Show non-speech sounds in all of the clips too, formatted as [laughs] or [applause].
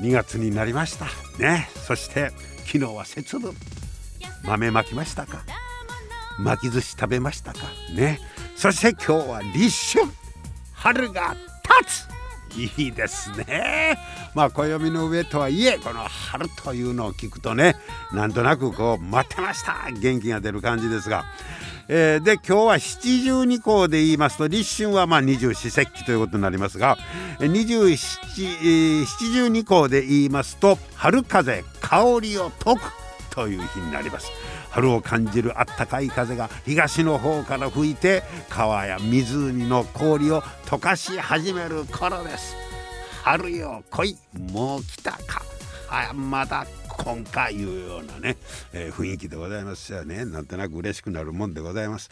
2月になりました。ね。そして昨日は節分。豆まきましたか？巻き寿司食べましたか？ね。そして今日は立春。春が立つ。いいですね。まあ暦の上とはいえこの春というのを聞くとねなんとなくこう待ってました。元気が出る感じですが。えー、で今日は七十二項で言いますと立春はまあ二十四節気ということになりますが二十七十二項で言いますと春風香りを解くという日になります。春を感じるあったかい風が東の方から吹いて川や湖の氷を溶かし始める頃です。春よ来いもう来たかあまだ今回いうようなね、えー、雰囲気でございますよね。なんとなく嬉しくなるもんでございます。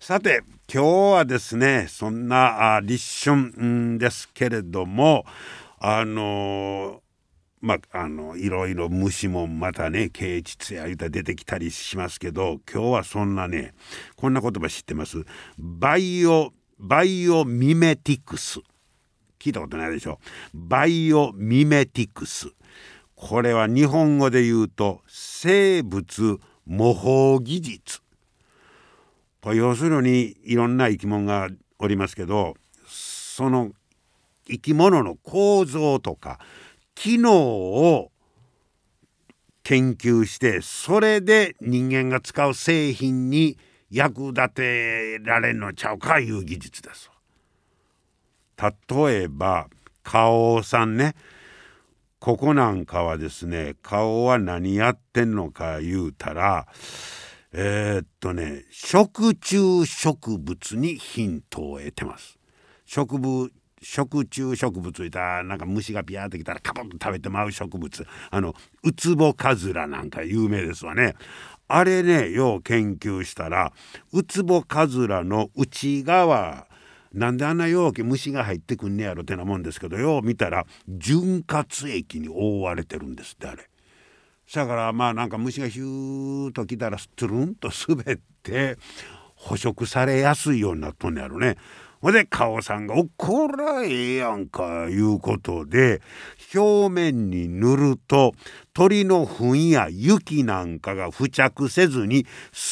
さて今日はですねそんなあ立春ですけれどもあのーまあ、あのいろいろ虫もまたね啓蟄や言うたら出てきたりしますけど今日はそんなねこんな言葉知ってます？バイオバイオミメティクス。聞いたことないでしょ？バイオミメティクス。これは日本語で言うと生物模倣技術これ要するにいろんな生き物がおりますけどその生き物の構造とか機能を研究してそれで人間が使う製品に役立てられんのちゃうかいう技術です。例えば花王さんねここなんかはですね顔は何やってんのか言うたらえー、っとね食虫植物にヒントを得てます。植物食虫植物いたなんか虫がピヤーってきたらカポッと食べてまう植物あのウツボカズラなんか有名ですわねあれねよう研究したらウツボカズラの内側なんであんな容器虫が入ってくんねやろってなもんですけどよう見たら潤滑液に覆われてるんですってあれ。だからまあなんか虫がヒューッと来たらトゥルンと滑って捕食されやすいようになっとんねやろね。ほんで顔さんが「おこらええやんか」いうことで表面に塗ると鳥の糞や雪なんかが付着せずに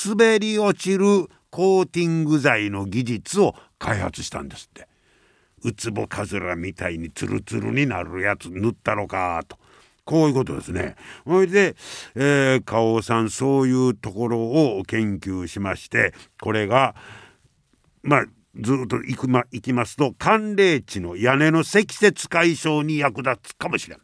滑り落ちるコーティング剤の技術を開発したんですってウツボカズラみたいにツルツルになるやつ塗ったのかとこういうことですね。それで、えー、花王さんそういうところを研究しましてこれがまあずっと行く、ま、行きますと寒冷地の屋根の積雪解消に役立つかもしれん。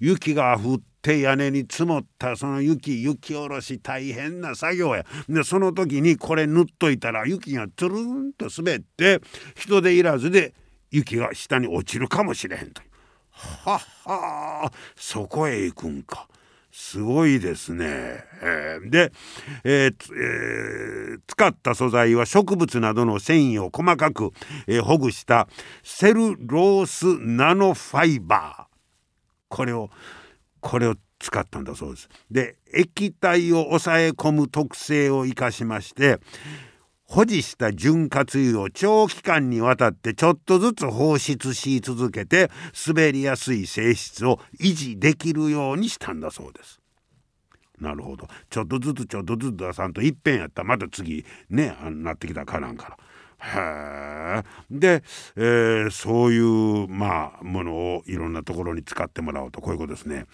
雪が降って屋根に積もったその雪雪下ろし大変な作業やでその時にこれ塗っといたら雪がつるんと滑って人でいらずで雪が下に落ちるかもしれへんと。はっはそこへ行くんか。すごいですね。えー、で、えーえー、使った素材は植物などの繊維を細かく、えー、ほぐしたセルロースナノファイバーこれをこれを使ったんだそうです。で液体を抑え込む特性を生かしまして保持した潤滑油を長期間にわたってちょっとずつ放出し続けて滑りやすい性質を維持できるようにしたんだそうです。なるほどちょっとずつちょっとずつ出さんといっぺんやったらまた次ねなってきたかなんから。へで、えー、そういうまあものをいろんなところに使ってもらおうとこういうことですね。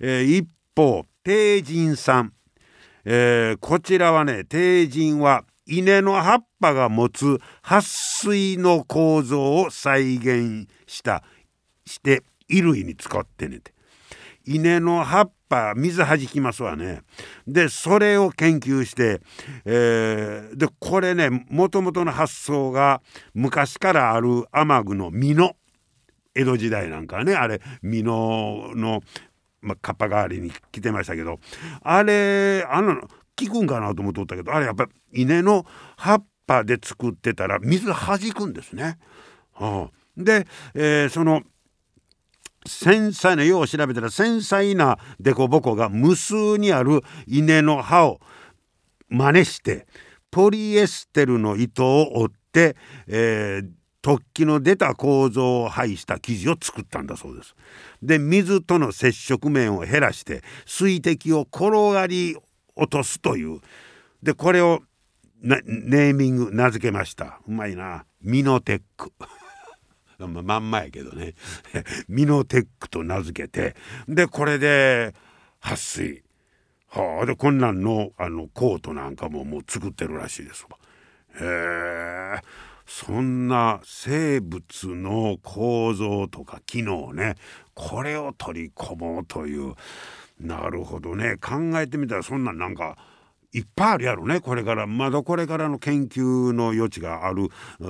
えー、一方帝人さん、えー、こちらはね帝人は稲の葉っぱが持つ撥水の構造を再現したして衣類に使ってね。て稲の葉っぱ水はじきますわね。でそれを研究して、えー、でこれねもともとの発想が昔からある雨具の美濃。江戸時代なんかねあれ美濃のまあ、カッパ代わりに着てましたけどあれあの効くんかなと思っておったけどあれやっぱ稲の葉っぱで作ってたら水弾くんですね。はあ、で、えー、その繊細なよう調べたら繊細な凸凹が無数にある稲の葉を真似してポリエステルの糸を折って、えー、突起の出た構造を配した生地を作ったんだそうです。で水との接触面を減らして水滴を転がり落とすという。でこれをネーミング名付けました。うまいな。ミノテック。まんまやけどね。[laughs] ミノテックと名付けてでこれで撥水。はあでこんなんのあのコートなんかももう作ってるらしいですわ。へえ。そんな生物の構造とか機能ねこれを取り込もうという。なるほどね。考えてみたらそんなんなんかいっぱいあるやろねこれから。まだこれからの研究の余地がある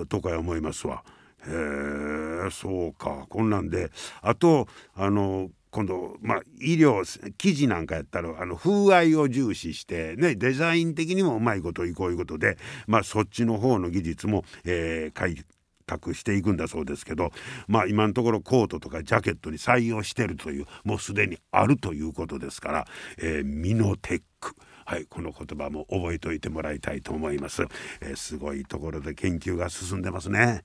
とか思いますわ。へえそうかこんなんであとあの今度、まあ、医療記事なんかやったらあの風合いを重視して、ね、デザイン的にもうまいこといこういうことで、まあ、そっちの方の技術も、えー、開拓していくんだそうですけど、まあ、今のところコートとかジャケットに採用してるというもうすでにあるということですから、えー、ミノテック。はい、この言葉も覚えておいてもらいたいと思います、えー、すごいところで研究が進んでますね。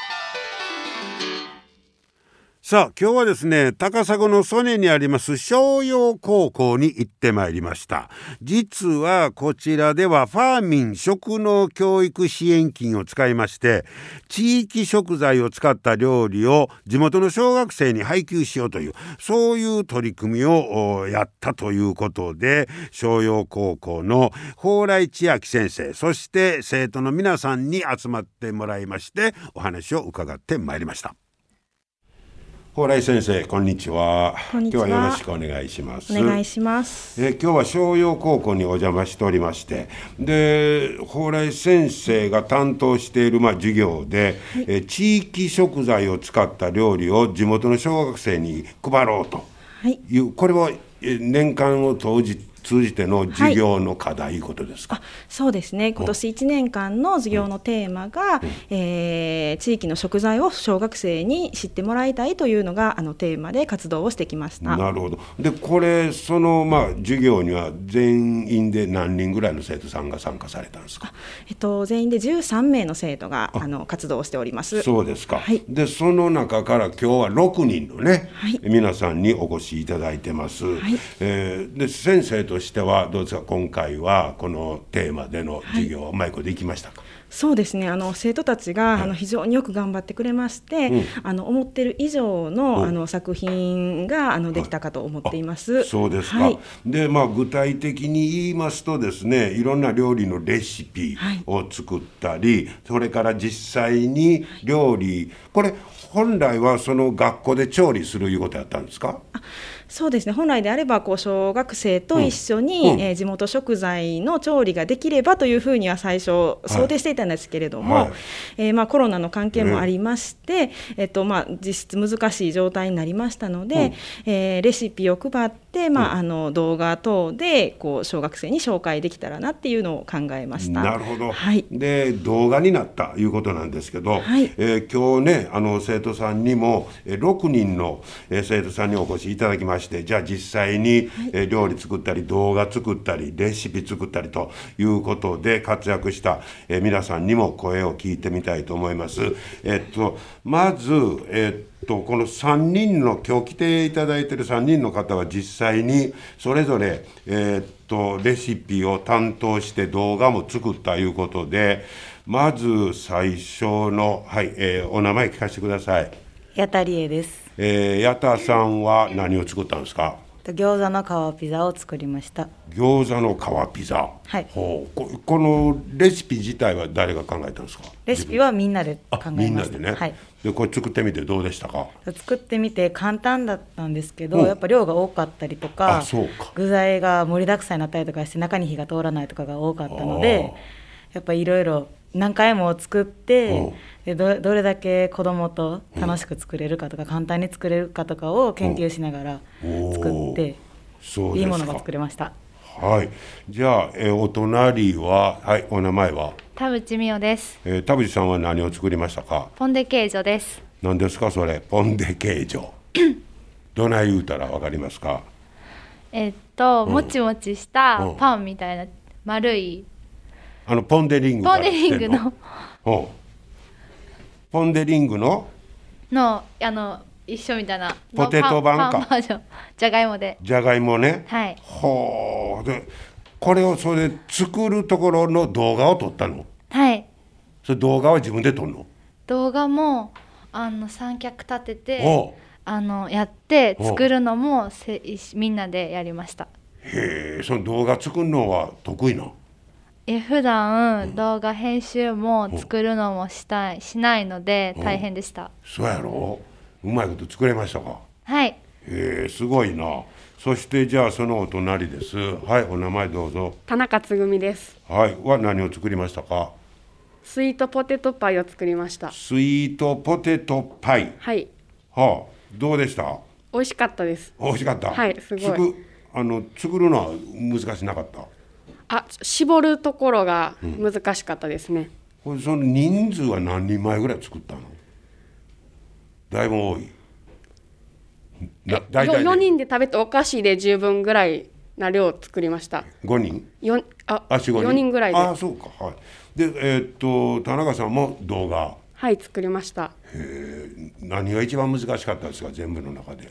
さあ今日はですね高砂の曽根にあります商陽高校に行ってまいりました実はこちらではファーミン食農教育支援金を使いまして地域食材を使った料理を地元の小学生に配給しようというそういう取り組みをやったということで商陽高校の蓬莱千秋先生そして生徒の皆さんに集まってもらいましてお話を伺ってまいりました。蓬莱先生こんにちは。今日はよろしくお願いします。お願いします。え今日は商陽高校にお邪魔しておりましてで蓬莱先生が担当しているまあ授業で、はい、え地域食材を使った料理を地元の小学生に配ろうとい。う、はい、これは年間を当じ通じての授業の課題、はい、ことですか？そうですね。今年1年間の授業のテーマが、うん、えー、地域の食材を小学生に知ってもらいたいというのがあのテーマで活動をしてきました。なるほど。でこれそのまあ授業には全員で何人ぐらいの生徒さんが参加されたんですか、えっと、全員で13名の生徒があ。の活動をしております。そうですか、はい、でその中から今日は6人のね、はい、皆さんにお越しいただいてます、はい、えー、で先生としてはどうですか今回はこのテーマでの授業、はい、うまいこといきましたか？そうですね。あの生徒たちが、はい、あの非常によく頑張ってくれまして、うん、あの思ってる以上の,、あの作品があのできたかと思っています。そうですか、はい、でまあ具体的に言いますとですねいろんな料理のレシピを作ったり、それから実際に料理これ本来はその学校で調理するいうことやったんですか？そうですね。本来であればこう小学生と一緒に、うん。うん、えー、地元食材の調理ができればというふうには最初想定していたんですけれども、はい、えー、まあ、コロナの関係もありまして、えっとまあ、実質難しい状態になりましたので、うん、えー、レシピを配って、まあ、あの動画等でこう小学生に紹介できたらなっていうのを考えました。なるほど、はい、で動画になったいうことなんですけど、はい、えー、今日ねあの生徒さんにも、えー、6人の、えー、生徒さんにお越しいただきましてじゃあ実際に、え料理作ったり動画作ったりレシピ作ったりということで活躍した、え皆さんにも声を聞いてみたいと思います。えっとまずえっとこの3人の今日来ていただいてる3人の方は実際にそれぞれ、えー、っとレシピを担当して動画も作ったいうことでまず最初の、はいえー、お名前聞かせてください。やたりえです。えー、やたさんは何を作ったんですか？餃子の皮ピザを作りました。餃子の皮ピザ。はい。ほう。ここのレシピ自体は誰が考えたんですか？レシピはみんなで考えました。みんなでね、はい、でこれ作ってみてどうでしたか？作ってみて簡単だったんですけど、やっぱ量が多かったりとか具材が盛りだくさんになったりとかして中に火が通らないとかが多かったのでやっぱいろいろ何回も作って、でどどれだけ子供と楽しく作れるかとか、簡単に作れるかとかを研究しながら作って、いいものが作れました。はい、じゃあ、えお隣は、はい、お名前は？田淵美代です。えー、田淵さんは何を作りましたか？ポンデケージョです。何ですか、それ、ポンデケージョ。[coughs] どない言うたら、わかりますか？えっと、もちもちしたパンみたいな、丸い。あの、ポンデリング。ポンデリングの。ポンデリングの？の、あの。一緒みたいな。ポテト版か。じゃがいもで。じゃがいもね。はい。ほう。でこれをそれで作るところの動画を撮ったの？はい。それ動画は自分で撮るの？動画もあの三脚立ててあのやって作るのもせみんなでやりました。へえその動画作るのは得意なえ普段、動画編集も作るのもしたいしないので大変でした、そうやろ？うまいこと作れましたか？はい。へえすごいな。そしてじゃあそのお隣です。はいお名前どうぞ。田中つぐみです。はいは何を作りましたか？スイートポテトパイを作りました。スイートポテトパイ。はい。はあどうでした？美味しかったです。美味しかった？はいすごい。あの作るのは難しなかった？あ絞るところが難しかったですね、うん、その人数は何人前ぐらい作ったの？だいぶ多い。な大体4人で食べてお菓子で十分ぐらいな量を作りました。5人？4ああ4人。ぐらいで。あそうかはい。でえー、っと田中さんも動画。はい作りました。へえ何が一番難しかったですか？全部の中で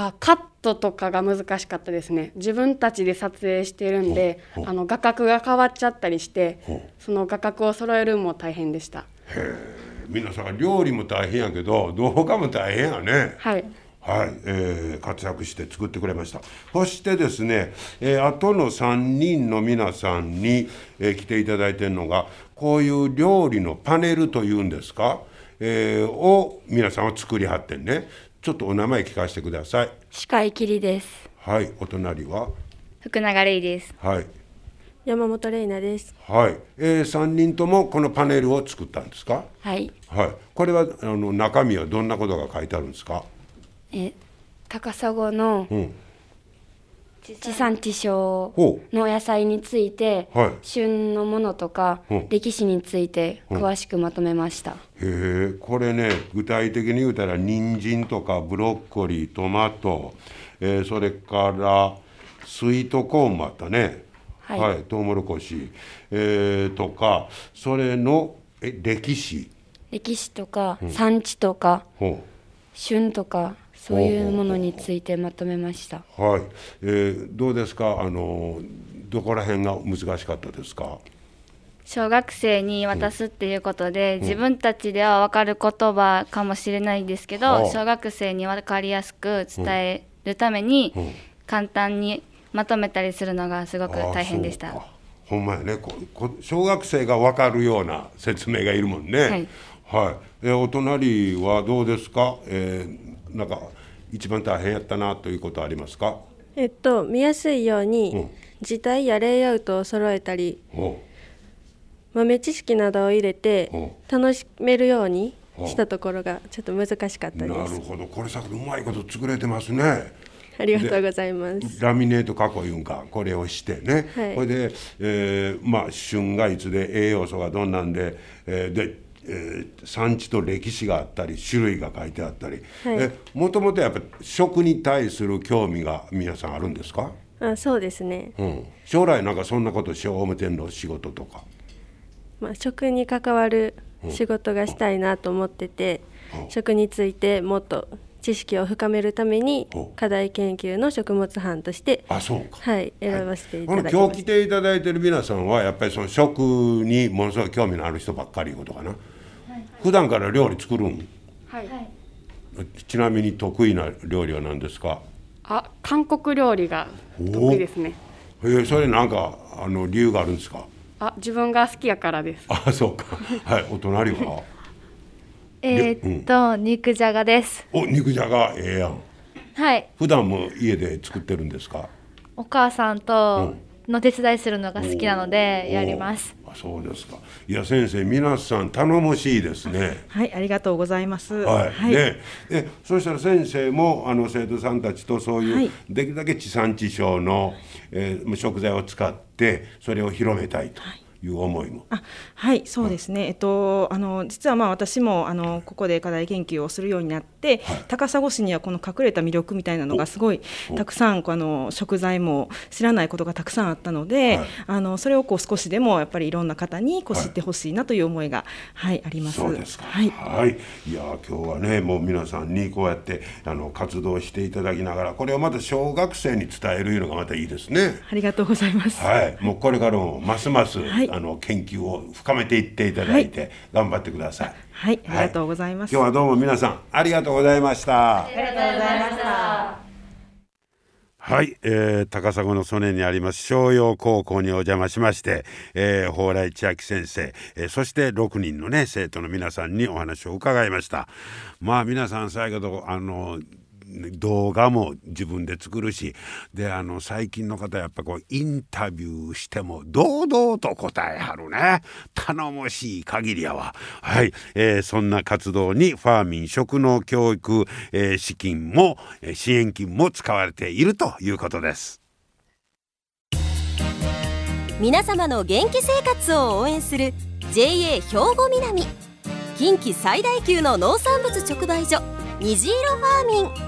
あカットとかが難しかったですね。自分たちで撮影してるんであの画角が変わっちゃったりしてその画角を揃えるも大変でした。へえ。皆さん料理も大変やけど動画も大変やね。はい。はい、えー、活躍して作ってくれました。そしてですね、えー、後の3人の皆さんに、えー、来ていただいてるのがこういう料理のパネルというんですか、えー、を皆さんは作りはってんねちょっとお名前聞かせてください。司会切りです。はいお隣は？福永玲です。はい。山本玲奈です。はい、えー、三人ともこのパネルを作ったんですか？はい。はい、これはあの中身はどんなことが書いてあるんですか？え、高砂の、地産地消の野菜について、はい、旬のものとか、う。ん、歴史について詳しくまとめました。うん、へえ、これね、具体的に言うたら人参とかブロッコリー、トマト、えー、それからスイートコーンもあったね。はい、はい、トウモロコシ、えー、とかそれのえ歴史。歴史とか、産地とか、旬とかそういうものについてまとめました。はい、えー、どうですか？あのどこら辺が難しかったですか？小学生に渡すっていうことで、うん、自分たちでは分かる言葉かもしれないんですけど、うん、小学生に分かりやすく伝えるために、簡単にまとめたりするのがすごく大変でした。ほんまやね。ここ小学生が分かるような説明がいるもんね。はい、はい、えお隣はどうですか、えー、なんか一番大変やったなということありますか？えっと見やすいように、字体やレイアウトを揃えたり、豆知識などを入れて楽しめるようにしたところがちょっと難しかったです。なるほど。これさうまいこと作れてますね。ありがとうございます。ラミネート加工いうんか。これをしてね、はい、これで、えー、まあ旬がいつで栄養素がどんなんで、えー、でえー、産地と歴史があったり種類が書いてあったり、もともとやっぱ食に対する興味が皆さんあるんですか？あそうですね、うん、将来なんかそんなことしよう。思てんの仕事とか、まあ、食に関わる仕事がしたいなと思ってて、食についてもっと知識を深めるために課題研究の食物班としてあそうか。はい選ばせていただきます、今日来ていただいてる皆さんはやっぱりその食にものすごい興味のある人ばっかりいうことかな、はい、普段から料理作るん？はい。ちなみに得意な料理は何ですか？あ韓国料理が得意ですね。えー、それなんかあの理由があるんですか？あ自分が好きやからです。あそうか。[laughs] はいお隣は？えっと、うん、肉じゃがです。お肉じゃがええやん。はい。普段も家で作ってるんですか？お母さんとの手伝いするのが好きなのでやります。あそうですか。いや先生皆さん頼もしいですね。はいありがとうございます。はい、はい、でえそしたら先生もあの生徒さんたちとそういう、はい、できるだけ地産地消の、えー、食材を使ってそれを広めたいと。はいいう思いも。あはいそうですね、はい、えっとあの実はまあ私もあのここで課題研究をするようになって、はい、高砂市にはこの隠れた魅力みたいなのがすごいたくさんあの食材も知らないことがたくさんあったので、はい、あのそれをこう少しでもやっぱりいろんな方にこう知ってほしいなという思いが、はいあります。そうですか。はい。はい、いや今日はねもう皆さんにこうやってあの活動していただきながらこれをまた小学生に伝えるのがまたいいですね。ありがとうございます。はい。もうこれからもますます、はい、あの研究を深めていっていただいて、頑張ってください。はい、ありがとうございます。今日はどうも皆さんありがとうございました。ありがとうございました。はい、えー、高砂の曽根にあります商陽高校にお邪魔しまして、えー、蓬莱千秋先生、えー、そして6人のね生徒の皆さんにお話を伺いましたまあ皆さん最後あの動画も自分で作るしであの最近の方やっぱこうインタビューしても堂々と答えはるね。頼もしい限りやわ。はい、えー、そんな活動にファーミン食農教育、えー、資金も支援金も使われているということです。皆様の元気生活を応援する JA 兵庫南。近畿最大級の農産物直売所虹色ファーミン。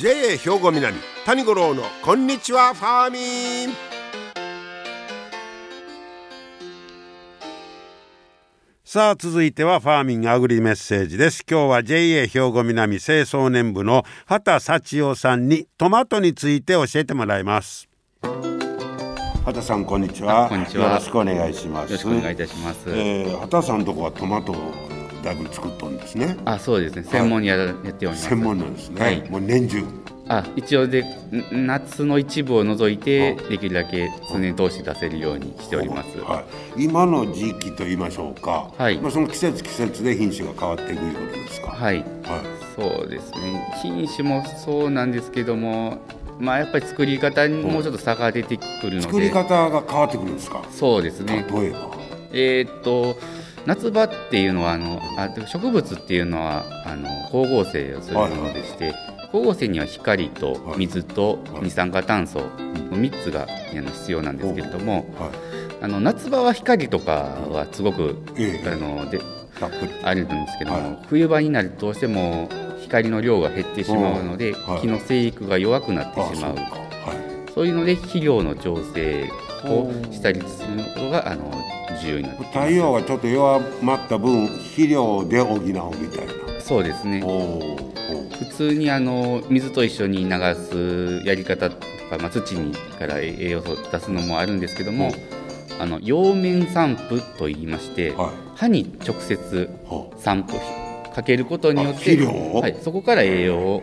JA 兵庫南谷五郎のこんにちはファーミン。さあ続いてはファーミングアグリメッセージです。今日は JA 兵庫南清掃年部の畑幸男さんにトマトについて教えてもらいます。畑さんこんにちは。こんにちは。よろしくお願いします。よろしくお願いいたします、えー、畑さんとこはトマトだいぶ作ったんですね。あ、そうですね。専門にや,、やっております。専門なんですね。はい、もう年中。あ、一応で夏の一部を除いてできるだけ常に通して出せるようにしております。はい。今の時期と言いましょうか。はい。まあその季節季節で品種が変わっていくいうことですか。はい。はい。そうですね。品種もそうなんですけども。まあやっぱり作り方にもうちょっと差が出てくるので、作り方が変わってくるんですか？そうですね例えばえー、っと夏場っていうのはあのあ植物っていうのはあの光合成をするものでして、はい、光合成には光と水と二酸化炭素の3つが必要なんですけれども、あの夏場は光とかはすごく、あのであるんですけども、冬場になるとどうしても光の量が減ってしまうので、木の生育が弱くなってしまう、そういうので肥料の調整をしたりするのがあの重要になって太陽がちょっと弱まった分肥料で補うみたいな。そうですね。普通にあの水と一緒に流すやり方とか、まあ、土にから栄養素を出すのもあるんですけども、あの葉面散布といいまして、はい、葉に直接散布かけることによって、はい、そこから栄養を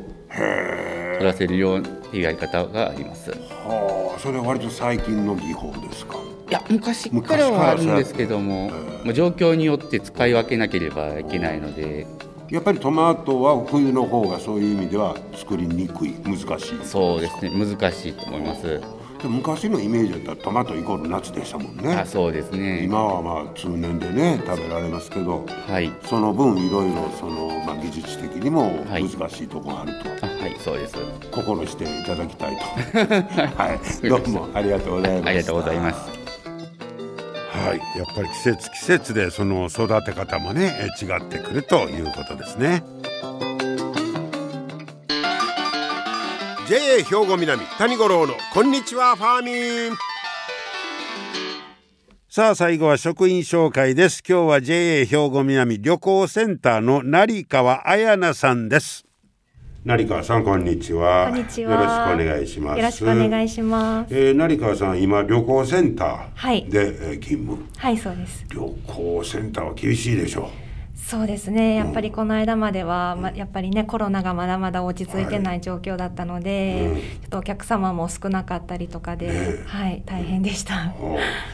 取らせるようっていうやり方があります。はあ、それは割と最近の技法ですか？いや昔からはあるんですけども、まあ、状況によって使い分けなければいけないのでやっぱりトマトは冬の方がそういう意味では作りにくい難しいそうですね難しいと思います昔のイメージだったらトマトイコール夏でしたもんね。あそうですね。今はまあ通年でね食べられますけど、はい、その分いろいろその、まあ、技術的にも難しいところがあると、はい、はい、そうです。心していただきたいと。[laughs] はい。どうもありがとうございますありがとうございます。はい、やっぱり季節季節でその育て方もね違ってくるということですね。JA 兵庫南谷五郎のこんにちはファーミン。さあ最後は職員紹介です。今日は JA 兵庫南旅行センターの成川彩奈さんです。成川さんこんにちは。こんにちは。よろしくお願いします。よろしくお願いします、えー、成川さん今旅行センターで、はい、勤務。はいそうです。旅行センターは厳しいでしょうそうですね。やっぱりこの間までは、ま、やっぱりねコロナがまだまだ落ち着いてない状況だったので、はい、ちょっとお客様も少なかったりとかで、ね、はい大変でした。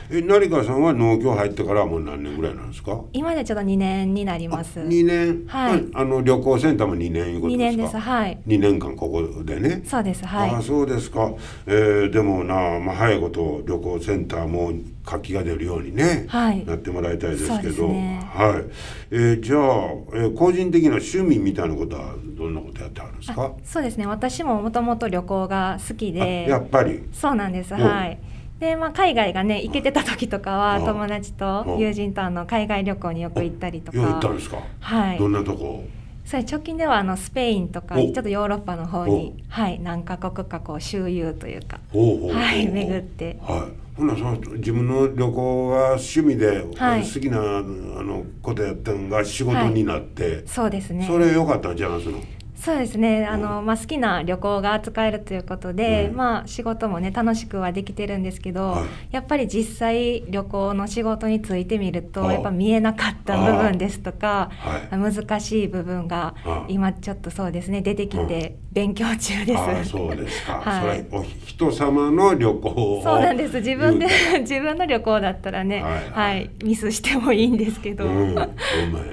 え成川さんは農協入ってからもう何年ぐらいなんですか？今でちょっと2年になります。2年？はい。あの旅行センターも2年いうことですか？2年です。はい。2年間ここでね。そうです。はい。あそうですか、えー、でもな、まあ、早いこと旅行センターも活気が出るようにね、はい、なってもらいたいですけど、ね、はい、えー、じゃあ、えー、個人的な趣味みたいなことはどんなことやってあるんですか？そうですね。私ももともと旅行が好きで。やっぱり？そうなんです。はい。でまあ、海外がね行けてた時とかは友達と友人とあの海外旅行によく行ったりとか。行ったんですか？はい。どんなとこ？それ直近ではあのスペインとかちょっとヨーロッパの方にはい。何カ国かこう周遊というか。はい。巡って。はいほなその自分の旅行が趣味で、はい、好きなあのことやったのが仕事になって、はい、そうですね。それ良かったんちゃいますの？そうですね。あの、まあ、好きな旅行が扱えるということで、うん、まあ、仕事もね楽しくはできてるんですけど、はい、やっぱり実際旅行の仕事についてみるとやっぱ見えなかった部分ですとか、難しい部分が今ちょっとそうですね出てきて勉強中です。そうですか、[laughs] はい、お人様の旅行そうなんです。自分で [laughs] 自分の旅行だったらね、はい、はい、ミスしてもいいんですけど。うん、お前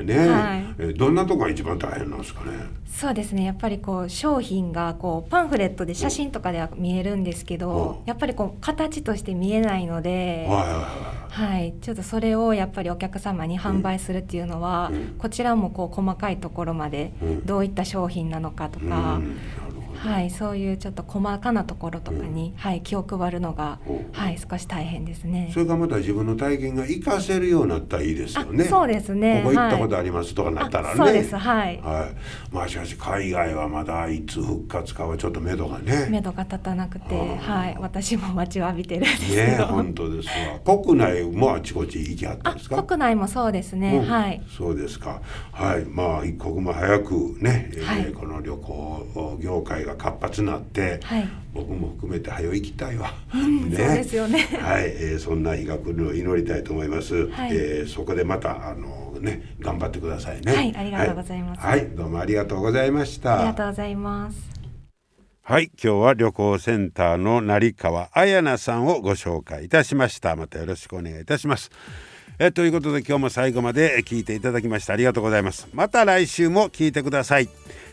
ね、[laughs] はい、えどんなとこが一番大変なんですかね？そうですねやっぱりこう商品がこうパンフレットで写真とかでは見えるんですけど、やっぱりこう形として見えないので、はい、ちょっとそれをやっぱりお客様に販売するっていうのは、こちらもこう細かいところまでどういった商品なのかとか、はい、そういうちょっと細かなところとかに、はい、気を配るのが、はい、少し大変ですね。それがまた自分の体験が活かせるようになったらいいですよね。そうですね。ここ行ったことありますとかなったらね。そうです。はい。はい。まあしかし海外はまだいつ復活かはちょっと目処がね。目処が立たなくて、はい。私も待ちわびてるんですね、本当ですわ。国内もあちこち行きはったんですか？国内もそうですね。うん、はい。そうですか。はい。まあ一刻も早くね、はい、えー、この旅行業界が活発なって、はい、僕も含めて早行きたいわ、うん、ね、そうですよね。はい、えー、そんな日が来るのを祈りたいと思います、はい、えー、そこでまたあのね頑張ってくださいね。はいありがとうございます、はい、はい、どうもありがとうございました。ありがとうございます。はい。今日は旅行センターの成川彩奈さんをご紹介いたしました。またよろしくお願いいたします。えということで今日も最後まで聞いていただきましてありがとうございます。また来週も聞いてください